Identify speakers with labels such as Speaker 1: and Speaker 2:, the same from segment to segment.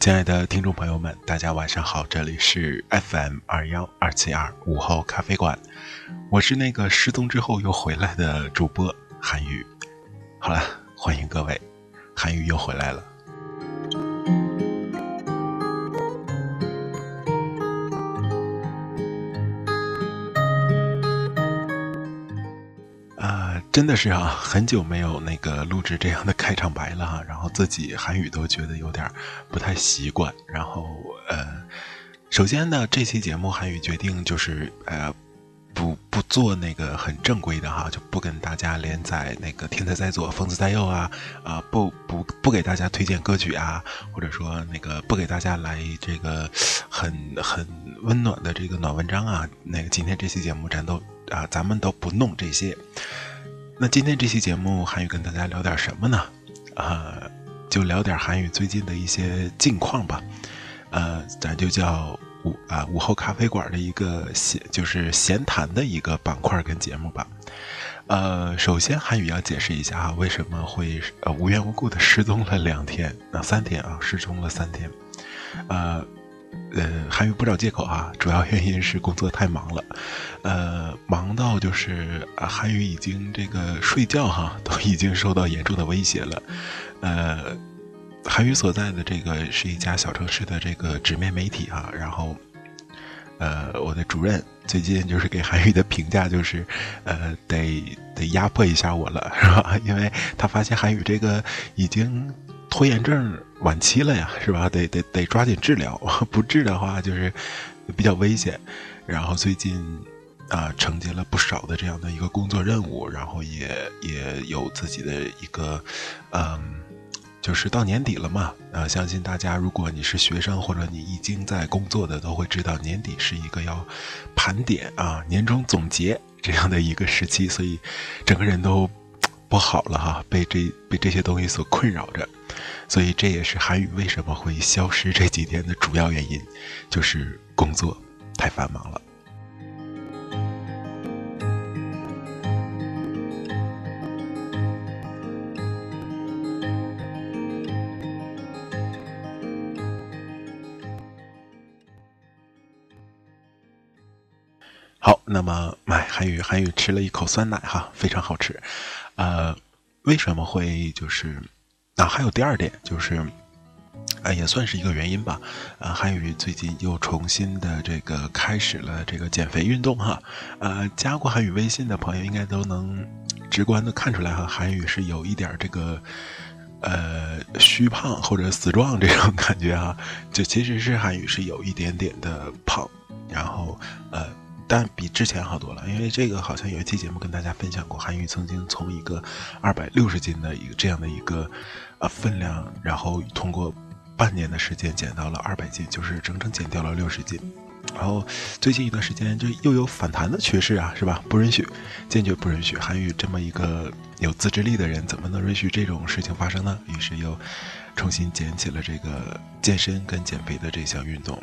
Speaker 1: 亲爱的听众朋友们，大家晚上好，这里是 FM 二幺二七二午后咖啡馆，我是那个失踪之后又回来的主播韩宇。好了，欢迎各位，韩宇又回来了。啊真的是啊，很久没有那个录制这样的开场白了哈，然后自己韩语都觉得有点不太习惯。然后呃，首先呢，这期节目韩语决定就是呃，不不做那个很正规的哈，就不跟大家连载那个天才在左，疯子在右啊啊，不不不给大家推荐歌曲啊，或者说那个不给大家来这个很很温暖的这个暖文章啊，那个今天这期节目咱都啊，咱们都不弄这些。那今天这期节目，韩语跟大家聊点什么呢？啊，就聊点韩语最近的一些近况吧。呃，咱就叫午啊午后咖啡馆的一个闲，就是闲谈的一个板块跟节目吧。呃，首先韩语要解释一下啊，为什么会呃无缘无故的失踪了两天啊三天啊失踪了三天，呃。呃，韩语不找借口啊，主要原因是工作太忙了，呃，忙到就是啊，韩语已经这个睡觉哈，都已经受到严重的威胁了。呃，韩语所在的这个是一家小城市的这个纸面媒体啊，然后，呃，我的主任最近就是给韩语的评价就是，呃，得得压迫一下我了，是吧？因为他发现韩语这个已经。拖延症晚期了呀，是吧？得得得抓紧治疗，不治的话就是比较危险。然后最近啊，承接了不少的这样的一个工作任务，然后也也有自己的一个嗯，就是到年底了嘛。啊，相信大家，如果你是学生或者你已经在工作的，都会知道年底是一个要盘点啊、年终总结这样的一个时期，所以整个人都不好了哈，被这被这些东西所困扰着。所以这也是韩语为什么会消失这几天的主要原因，就是工作太繁忙了。好，那么买韩语，韩语吃了一口酸奶哈，非常好吃。呃，为什么会就是？啊，还有第二点就是，啊，也算是一个原因吧。啊，韩宇最近又重新的这个开始了这个减肥运动哈。呃，加过韩宇微信的朋友应该都能直观的看出来哈，韩宇是有一点这个呃虚胖或者死壮这种感觉哈。就其实是韩语是有一点点的胖，然后呃。但比之前好多了，因为这个好像有一期节目跟大家分享过，韩愈曾经从一个二百六十斤的一个这样的一个呃分量，然后通过半年的时间减到了二百斤，就是整整减掉了六十斤。然后最近一段时间就又有反弹的趋势啊，是吧？不允许，坚决不允许。韩愈这么一个有自制力的人，怎么能允许这种事情发生呢？于是又重新捡起了这个健身跟减肥的这项运动。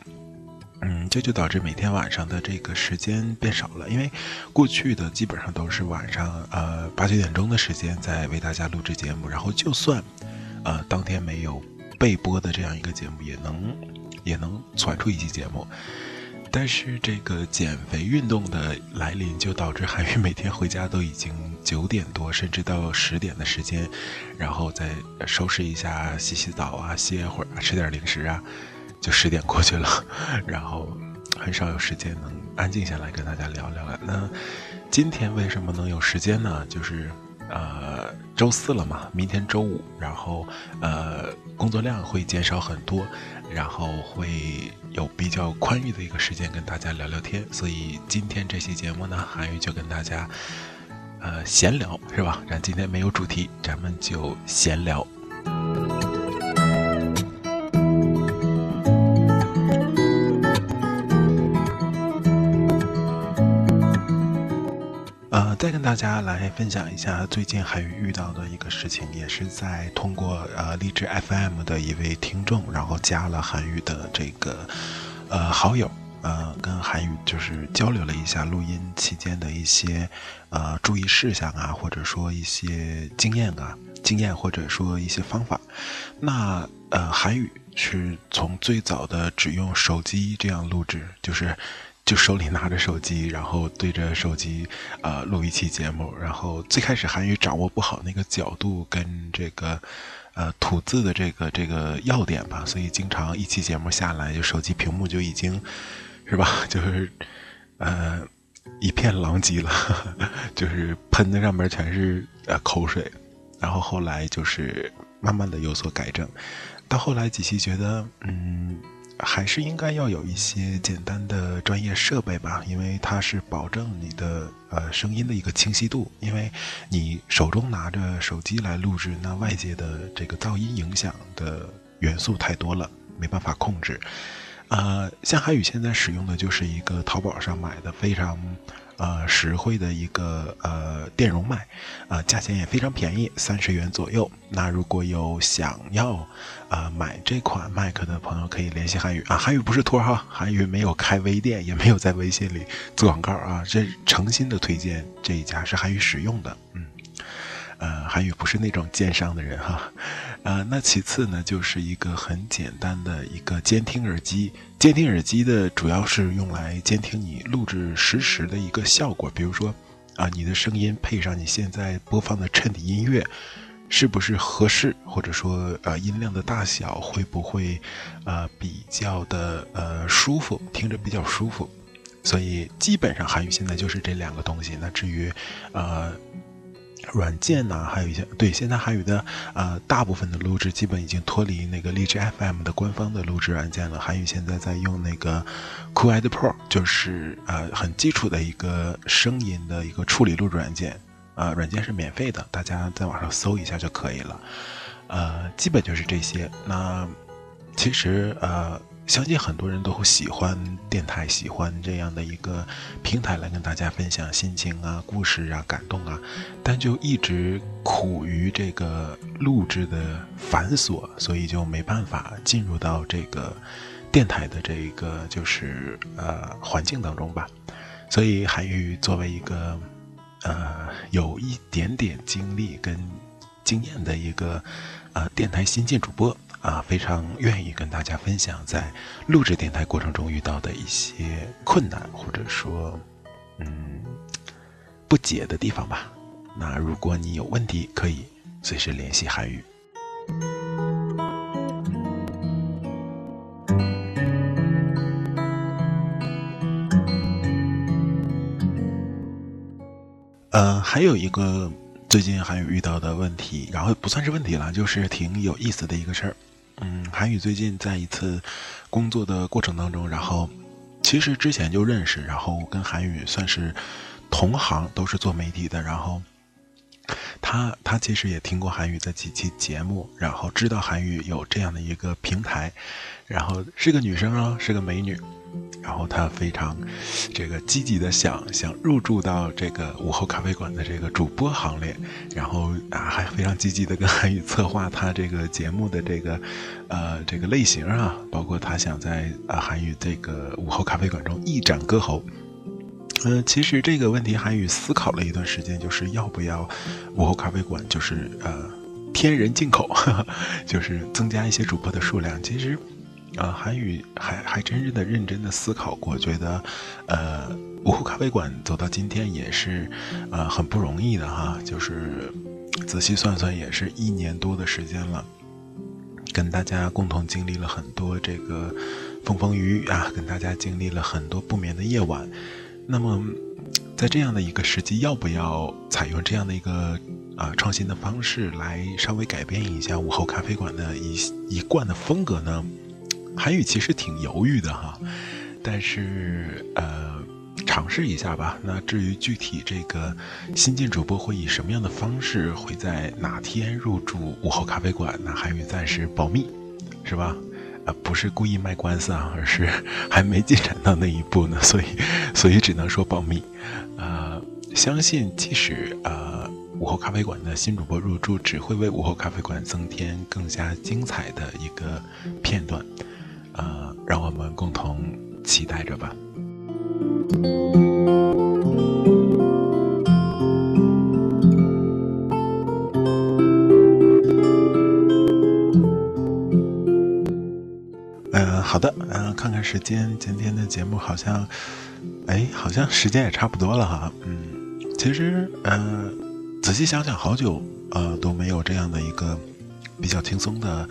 Speaker 1: 嗯，这就导致每天晚上的这个时间变少了，因为过去的基本上都是晚上呃八九点钟的时间在为大家录制节目，然后就算呃当天没有备播的这样一个节目，也能也能传出一期节目。但是这个减肥运动的来临，就导致韩愈每天回家都已经九点多，甚至到十点的时间，然后再收拾一下、洗洗澡啊、歇会儿啊、吃点零食啊，就十点过去了，然后很少有时间能安静下来跟大家聊聊了。那今天为什么能有时间呢？就是呃周四了嘛，明天周五，然后呃工作量会减少很多。然后会有比较宽裕的一个时间跟大家聊聊天，所以今天这期节目呢，韩宇就跟大家，呃，闲聊是吧？咱今天没有主题，咱们就闲聊。大家来分享一下最近韩语遇到的一个事情，也是在通过呃励志 FM 的一位听众，然后加了韩语的这个呃好友，呃跟韩语就是交流了一下录音期间的一些呃注意事项啊，或者说一些经验啊经验，或者说一些方法。那呃韩语是从最早的只用手机这样录制，就是。就手里拿着手机，然后对着手机，呃，录一期节目。然后最开始韩语掌握不好那个角度跟这个，呃，吐字的这个这个要点吧，所以经常一期节目下来，就手机屏幕就已经，是吧？就是，呃，一片狼藉了，就是喷的上面全是呃口水。然后后来就是慢慢的有所改正，到后来几期觉得，嗯。还是应该要有一些简单的专业设备吧，因为它是保证你的呃声音的一个清晰度。因为你手中拿着手机来录制，那外界的这个噪音影响的元素太多了，没办法控制。呃，像海宇现在使用的就是一个淘宝上买的非常。呃，实惠的一个呃电容麦，呃，价钱也非常便宜，三十元左右。那如果有想要啊买这款麦克的朋友，可以联系韩宇啊。韩宇不是托哈，韩宇没有开微店，也没有在微信里做广告啊。这诚心的推荐这一家是韩宇使用的，嗯。呃，韩宇不是那种奸商的人哈，呃，那其次呢，就是一个很简单的一个监听耳机。监听耳机的主要是用来监听你录制实时的一个效果，比如说，啊，你的声音配上你现在播放的衬底音乐，是不是合适？或者说，呃，音量的大小会不会，呃，比较的呃舒服，听着比较舒服。所以基本上韩语现在就是这两个东西。那至于，呃。软件呢，还有一些对，现在韩语的呃大部分的录制基本已经脱离那个荔枝 FM 的官方的录制软件了。韩语现在在用那个 Cool Pro，就是呃很基础的一个声音的一个处理录制软件，呃，软件是免费的，大家在网上搜一下就可以了。呃，基本就是这些。那其实呃。相信很多人都会喜欢电台，喜欢这样的一个平台来跟大家分享心情啊、故事啊、感动啊，但就一直苦于这个录制的繁琐，所以就没办法进入到这个电台的这一个就是呃环境当中吧。所以韩宇作为一个呃有一点点经历跟经验的一个呃电台新晋主播。啊，非常愿意跟大家分享在录制电台过程中遇到的一些困难，或者说，嗯，不解的地方吧。那如果你有问题，可以随时联系韩语。呃，还有一个最近韩语遇到的问题，然后不算是问题了，就是挺有意思的一个事儿。嗯，韩宇最近在一次工作的过程当中，然后其实之前就认识，然后跟韩宇算是同行，都是做媒体的。然后他他其实也听过韩宇的几期节目，然后知道韩宇有这样的一个平台，然后是个女生啊，是个美女。然后他非常这个积极的想想入驻到这个午后咖啡馆的这个主播行列，然后啊还非常积极的跟韩宇策划他这个节目的这个 呃这个类型啊，包括他想在啊韩宇这个午后咖啡馆中一展歌喉。呃，其实这个问题韩宇思考了一段时间，就是要不要午后咖啡馆就是呃添人进口，就是增加一些主播的数量。其实。啊，韩语还还真是的认真的思考过，觉得，呃，午后咖啡馆走到今天也是，呃，很不容易的哈。就是仔细算算，也是一年多的时间了，跟大家共同经历了很多这个风风雨雨啊，跟大家经历了很多不眠的夜晚。那么，在这样的一个时机，要不要采用这样的一个啊创新的方式来稍微改变一下午后咖啡馆的一一贯的风格呢？韩语其实挺犹豫的哈，但是呃，尝试一下吧。那至于具体这个新晋主播会以什么样的方式，会在哪天入驻午后咖啡馆，那韩语暂时保密，是吧？呃，不是故意卖官司啊，而是 还没进展到那一步呢，所以所以只能说保密。呃，相信即使呃午后咖啡馆的新主播入驻，只会为午后咖啡馆增添更加精彩的一个片段。呃，让我们共同期待着吧。嗯，好的，嗯，看看时间，今天的节目好像，哎，好像时间也差不多了哈。嗯，其实，呃，仔细想想，好久呃都没有这样的一个比较轻松的。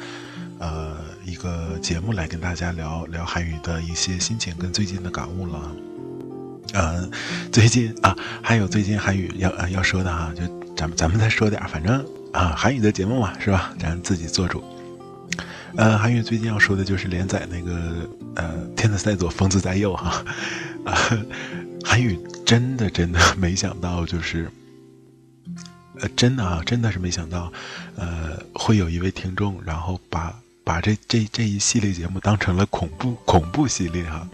Speaker 1: 呃，一个节目来跟大家聊聊韩语的一些心情跟最近的感悟了。呃，最近啊，还有最近韩语要要说的哈，就咱们咱们再说点，反正啊，韩语的节目嘛，是吧？咱自己做主。呃，韩语最近要说的就是连载那个呃《天才在左疯子在右》哈。啊，韩语真的真的没想到，就是呃真的啊，真的是没想到，呃，会有一位听众，然后把。把这这这一系列节目当成了恐怖恐怖系列哈，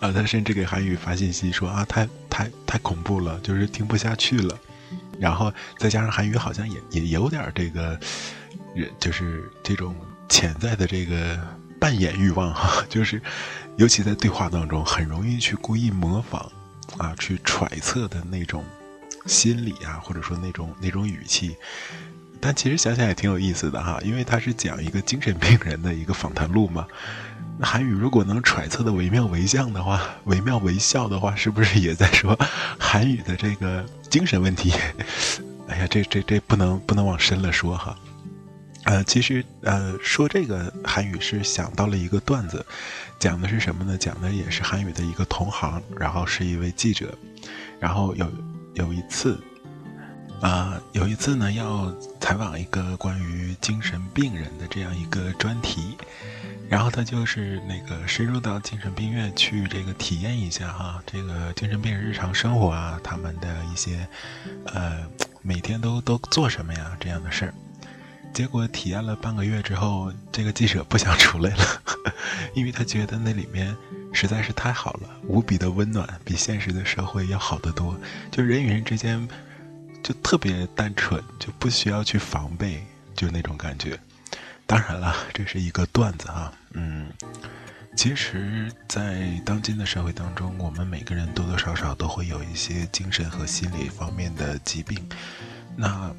Speaker 1: 啊，他甚至给韩宇发信息说啊，太太太恐怖了，就是听不下去了。然后再加上韩宇好像也也有点这个，就是这种潜在的这个扮演欲望哈，就是尤其在对话当中，很容易去故意模仿啊，去揣测的那种心理啊，或者说那种那种语气。但其实想想也挺有意思的哈，因为他是讲一个精神病人的一个访谈录嘛。韩语如果能揣测的惟妙惟肖的话，惟妙惟肖的话，是不是也在说韩语的这个精神问题？哎呀，这这这不能不能往深了说哈。呃，其实呃说这个韩语是想到了一个段子，讲的是什么呢？讲的也是韩语的一个同行，然后是一位记者，然后有有一次。啊，有一次呢，要采访一个关于精神病人的这样一个专题，然后他就是那个深入到精神病院去这个体验一下哈，这个精神病人日常生活啊，他们的一些，呃，每天都都做什么呀这样的事儿。结果体验了半个月之后，这个记者不想出来了，因为他觉得那里面实在是太好了，无比的温暖，比现实的社会要好得多，就人与人之间。就特别单纯，就不需要去防备，就那种感觉。当然了，这是一个段子哈，嗯，其实，在当今的社会当中，我们每个人多多少少都会有一些精神和心理方面的疾病。那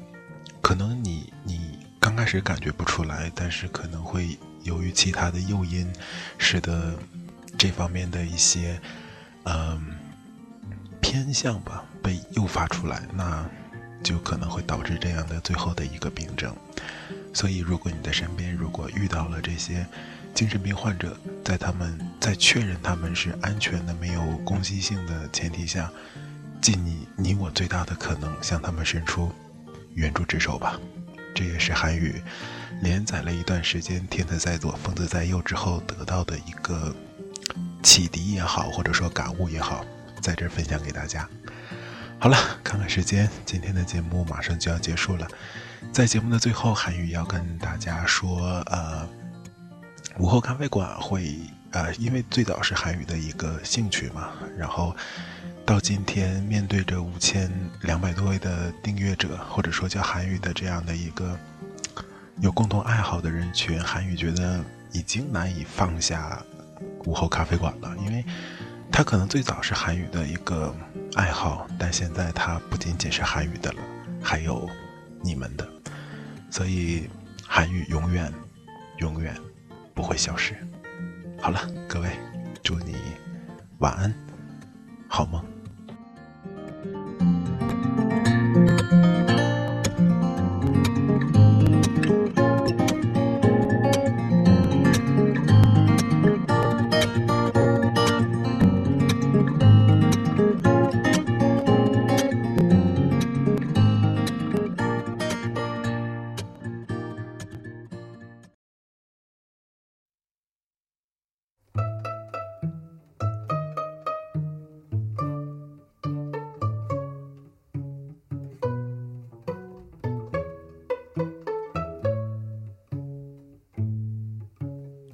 Speaker 1: 可能你你刚开始感觉不出来，但是可能会由于其他的诱因，使得这方面的一些嗯偏向吧被诱发出来。那就可能会导致这样的最后的一个病症，所以如果你的身边如果遇到了这些精神病患者，在他们在确认他们是安全的、没有攻击性的前提下，尽你你我最大的可能向他们伸出援助之手吧。这也是韩语连载了一段时间，天才在左，疯子在右之后得到的一个启迪也好，或者说感悟也好，在这分享给大家。好了，看看时间，今天的节目马上就要结束了。在节目的最后，韩语要跟大家说，呃，午后咖啡馆会，呃，因为最早是韩语的一个兴趣嘛，然后到今天面对着五千两百多位的订阅者，或者说叫韩语的这样的一个有共同爱好的人群，韩语觉得已经难以放下午后咖啡馆了，因为。它可能最早是韩语的一个爱好，但现在它不仅仅是韩语的了，还有你们的，所以韩语永远、永远不会消失。好了，各位，祝你晚安，好梦。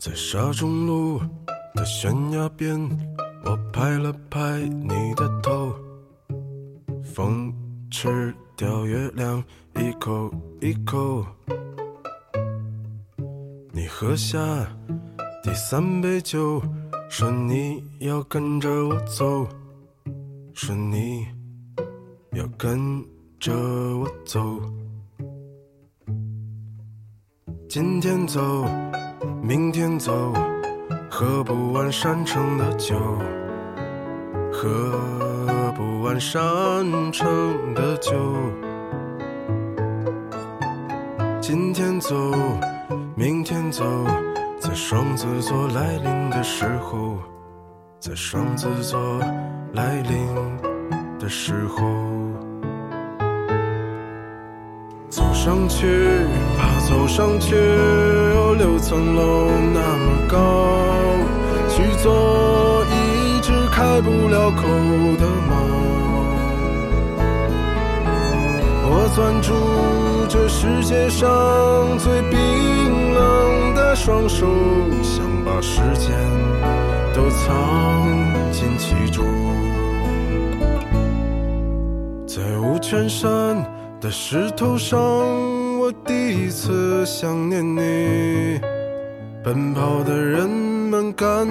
Speaker 2: 在沙中路的悬崖边，我拍了拍你的头，风吃掉月亮一口一口。你喝下第三杯酒，说你要跟着我走，说你要跟着我走，今天走。明天走，喝不完山城的酒，喝不完山城的酒。今天走，明天走，在双子座来临的时候，在双子座来临的时候，走上去吧，走上去。六层楼那么高，去做一只开不了口的猫。我攥住这世界上最冰冷的双手，想把时间都藏进其中。在五泉山的石头上。一次想念你，奔跑的人们干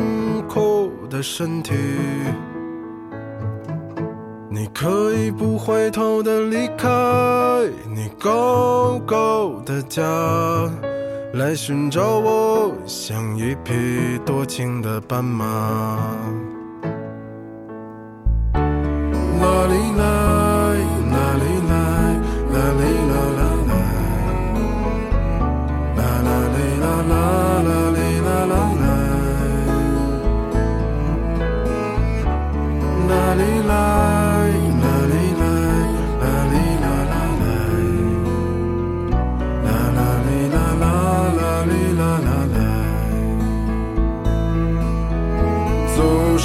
Speaker 2: 枯的身体，你可以不回头的离开你高高的家，来寻找我，像一匹多情的斑马。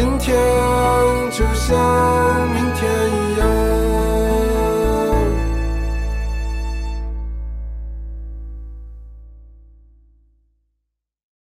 Speaker 2: 今天，就像。